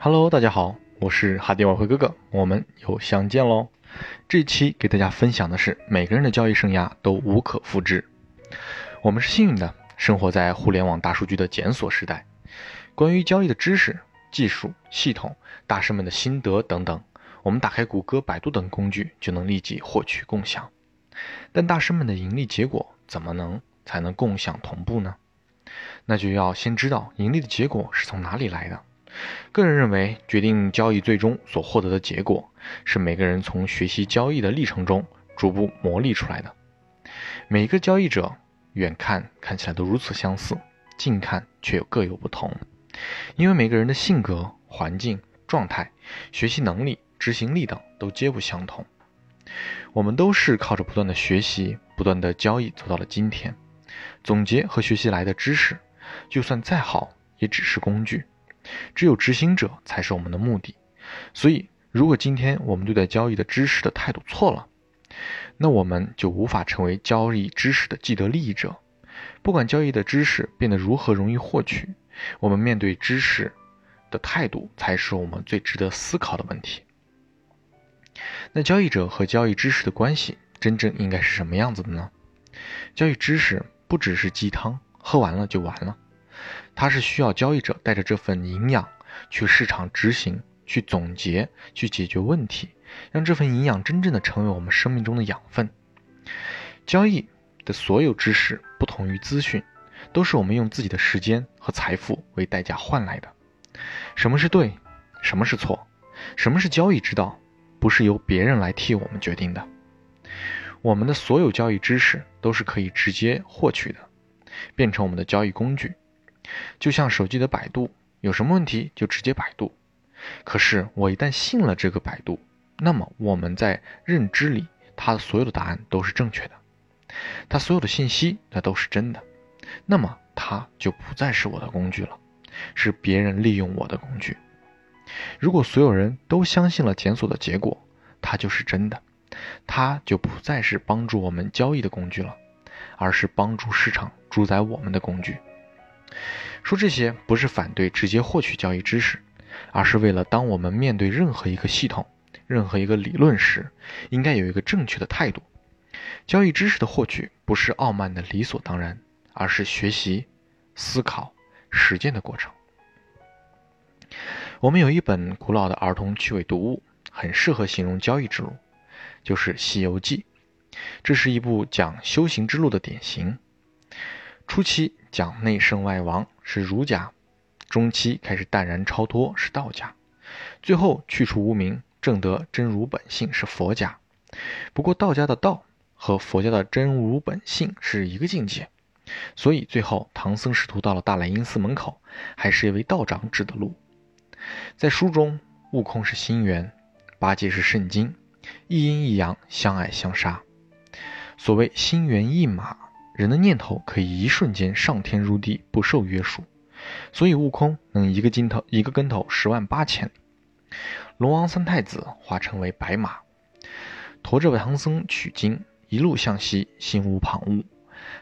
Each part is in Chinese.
Hello，大家好，我是哈迪晚会哥哥，我们又相见喽。这期给大家分享的是，每个人的交易生涯都无可复制。我们是幸运的，生活在互联网大数据的检索时代，关于交易的知识、技术、系统、大师们的心得等等，我们打开谷歌、百度等工具就能立即获取共享。但大师们的盈利结果怎么能才能共享同步呢？那就要先知道盈利的结果是从哪里来的。个人认为，决定交易最终所获得的结果，是每个人从学习交易的历程中逐步磨砺出来的。每一个交易者，远看看起来都如此相似，近看却又各有不同，因为每个人的性格、环境、状态、学习能力、执行力等都皆不相同。我们都是靠着不断的学习、不断的交易走到了今天。总结和学习来的知识，就算再好，也只是工具。只有执行者才是我们的目的，所以如果今天我们对待交易的知识的态度错了，那我们就无法成为交易知识的既得利益者。不管交易的知识变得如何容易获取，我们面对知识的态度才是我们最值得思考的问题。那交易者和交易知识的关系真正应该是什么样子的呢？交易知识不只是鸡汤，喝完了就完了。它是需要交易者带着这份营养去市场执行、去总结、去解决问题，让这份营养真正的成为我们生命中的养分。交易的所有知识不同于资讯，都是我们用自己的时间和财富为代价换来的。什么是对，什么是错，什么是交易之道，不是由别人来替我们决定的。我们的所有交易知识都是可以直接获取的，变成我们的交易工具。就像手机的百度，有什么问题就直接百度。可是我一旦信了这个百度，那么我们在认知里，它的所有的答案都是正确的，它所有的信息那都是真的。那么它就不再是我的工具了，是别人利用我的工具。如果所有人都相信了检索的结果，它就是真的，它就不再是帮助我们交易的工具了，而是帮助市场主宰我们的工具。说这些不是反对直接获取交易知识，而是为了当我们面对任何一个系统、任何一个理论时，应该有一个正确的态度。交易知识的获取不是傲慢的理所当然，而是学习、思考、实践的过程。我们有一本古老的儿童趣味读物，很适合形容交易之路，就是《西游记》。这是一部讲修行之路的典型。初期讲内圣外王是儒家，中期开始淡然超脱是道家，最后去除无名，正得真如本性是佛家。不过道家的道和佛家的真如本性是一个境界，所以最后唐僧师徒到了大雷音寺门口，还是一位道长指的路。在书中，悟空是心猿，八戒是圣经，一阴一阳相爱相杀。所谓心猿意马。人的念头可以一瞬间上天入地，不受约束，所以悟空能一个筋头一个跟头十万八千里。龙王三太子化成为白马，驮着唐僧取经，一路向西，心无旁骛。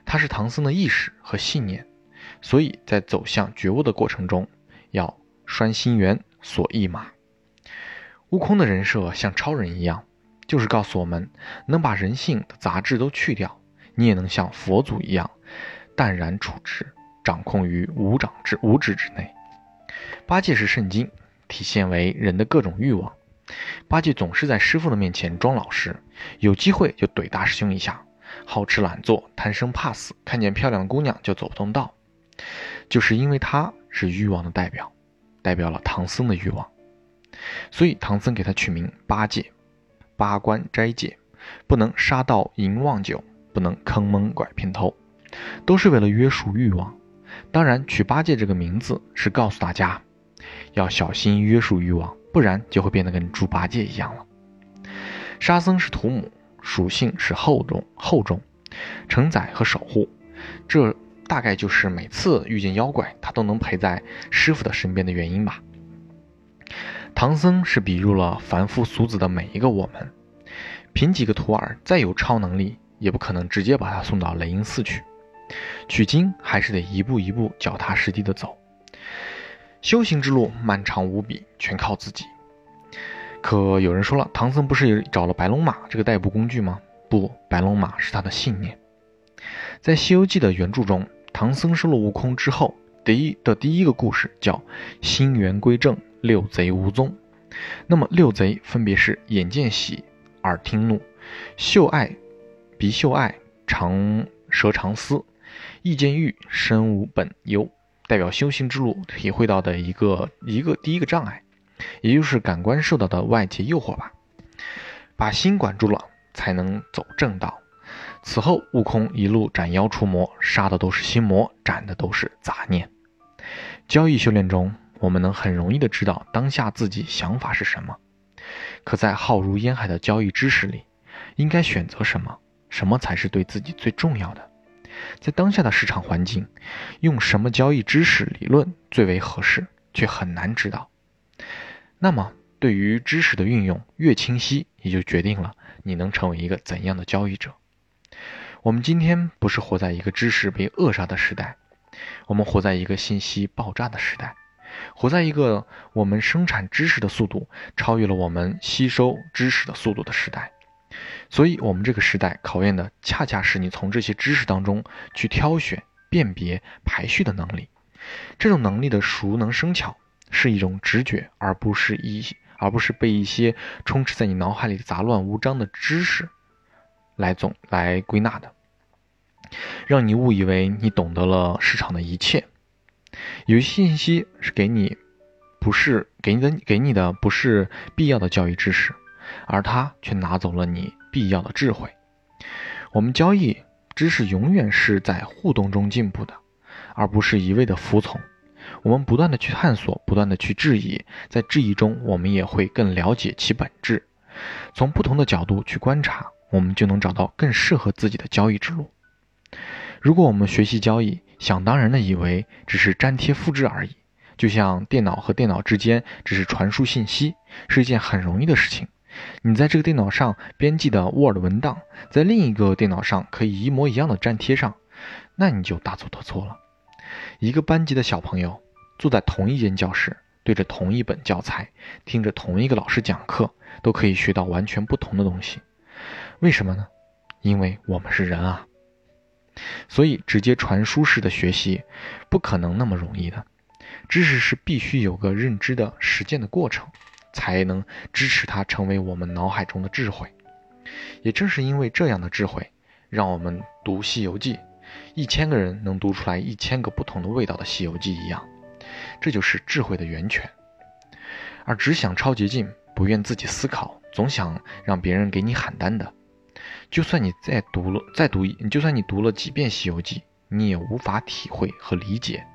他是唐僧的意识和信念，所以在走向觉悟的过程中，要拴心猿，锁一马。悟空的人设像超人一样，就是告诉我们，能把人性的杂质都去掉。你也能像佛祖一样淡然处之，掌控于五掌之五指之内。八戒是圣经，体现为人的各种欲望。八戒总是在师傅的面前装老实，有机会就怼大师兄一下，好吃懒做，贪生怕死，看见漂亮的姑娘就走不动道。就是因为他是欲望的代表，代表了唐僧的欲望，所以唐僧给他取名八戒，八关斋戒，不能杀盗淫妄酒。不能坑蒙拐骗偷，都是为了约束欲望。当然，取八戒这个名字是告诉大家，要小心约束欲望，不然就会变得跟猪八戒一样了。沙僧是土母，属性是厚重，厚重，承载和守护。这大概就是每次遇见妖怪，他都能陪在师傅的身边的原因吧。唐僧是比入了凡夫俗子的每一个我们，凭几个徒儿再有超能力。也不可能直接把他送到雷音寺去取经，还是得一步一步脚踏实地的走。修行之路漫长无比，全靠自己。可有人说了，唐僧不是找了白龙马这个代步工具吗？不，白龙马是他的信念。在《西游记》的原著中，唐僧收了悟空之后，第一的第一个故事叫“心猿归正，六贼无踪”。那么六贼分别是眼见喜、耳听怒、嗅爱、鼻嗅爱、长舌长思、意见欲、身无本忧，代表修行之路体会到的一个一个第一个障碍，也就是感官受到的外界诱惑吧。把心管住了，才能走正道。此后，悟空一路斩妖除魔，杀的都是心魔，斩的都是杂念。交易修炼中，我们能很容易的知道当下自己想法是什么。可在浩如烟海的交易知识里，应该选择什么？什么才是对自己最重要的？在当下的市场环境，用什么交易知识理论最为合适，却很难知道。那么，对于知识的运用越清晰，也就决定了你能成为一个怎样的交易者。我们今天不是活在一个知识被扼杀的时代，我们活在一个信息爆炸的时代，活在一个我们生产知识的速度超越了我们吸收知识的速度的时代。所以，我们这个时代考验的恰恰是你从这些知识当中去挑选、辨别、排序的能力。这种能力的熟能生巧，是一种直觉，而不是一而不是被一些充斥在你脑海里杂乱无章的知识来总来归纳的。让你误以为你懂得了市场的一切，有些信息是给你，不是给你的，给你的不是必要的教育知识，而他却拿走了你必要的智慧。我们交易知识永远是在互动中进步的，而不是一味的服从。我们不断的去探索，不断的去质疑，在质疑中，我们也会更了解其本质。从不同的角度去观察，我们就能找到更适合自己的交易之路。如果我们学习交易，想当然的以为只是粘贴复制而已，就像电脑和电脑之间只是传输信息，是一件很容易的事情。你在这个电脑上编辑的 Word 文档，在另一个电脑上可以一模一样的粘贴上，那你就大错特错了。一个班级的小朋友坐在同一间教室，对着同一本教材，听着同一个老师讲课，都可以学到完全不同的东西。为什么呢？因为我们是人啊。所以，直接传输式的学习不可能那么容易的。知识是必须有个认知的实践的过程，才能支持它成为我们脑海中的智慧。也正是因为这样的智慧，让我们读《西游记》，一千个人能读出来一千个不同的味道的《西游记》一样。这就是智慧的源泉。而只想抄捷径，不愿自己思考，总想让别人给你喊单的。就算你再读了再读一，就算你读了几遍《西游记》，你也无法体会和理解，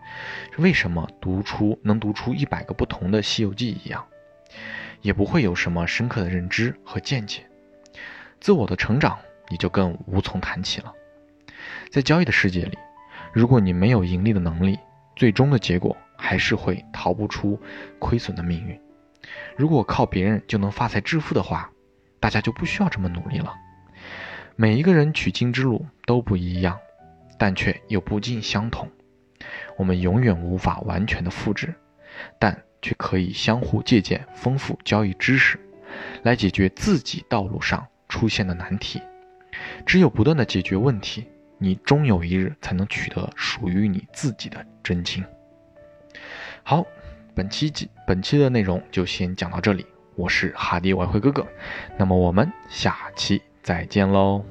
为什么读出能读出一百个不同的《西游记》一样，也不会有什么深刻的认知和见解，自我的成长你就更无从谈起了。在交易的世界里，如果你没有盈利的能力，最终的结果还是会逃不出亏损的命运。如果靠别人就能发财致富的话，大家就不需要这么努力了。每一个人取经之路都不一样，但却又不尽相同。我们永远无法完全的复制，但却可以相互借鉴，丰富交易知识，来解决自己道路上出现的难题。只有不断的解决问题，你终有一日才能取得属于你自己的真经。好，本期本期的内容就先讲到这里。我是哈迪外汇哥哥，那么我们下期。再见喽。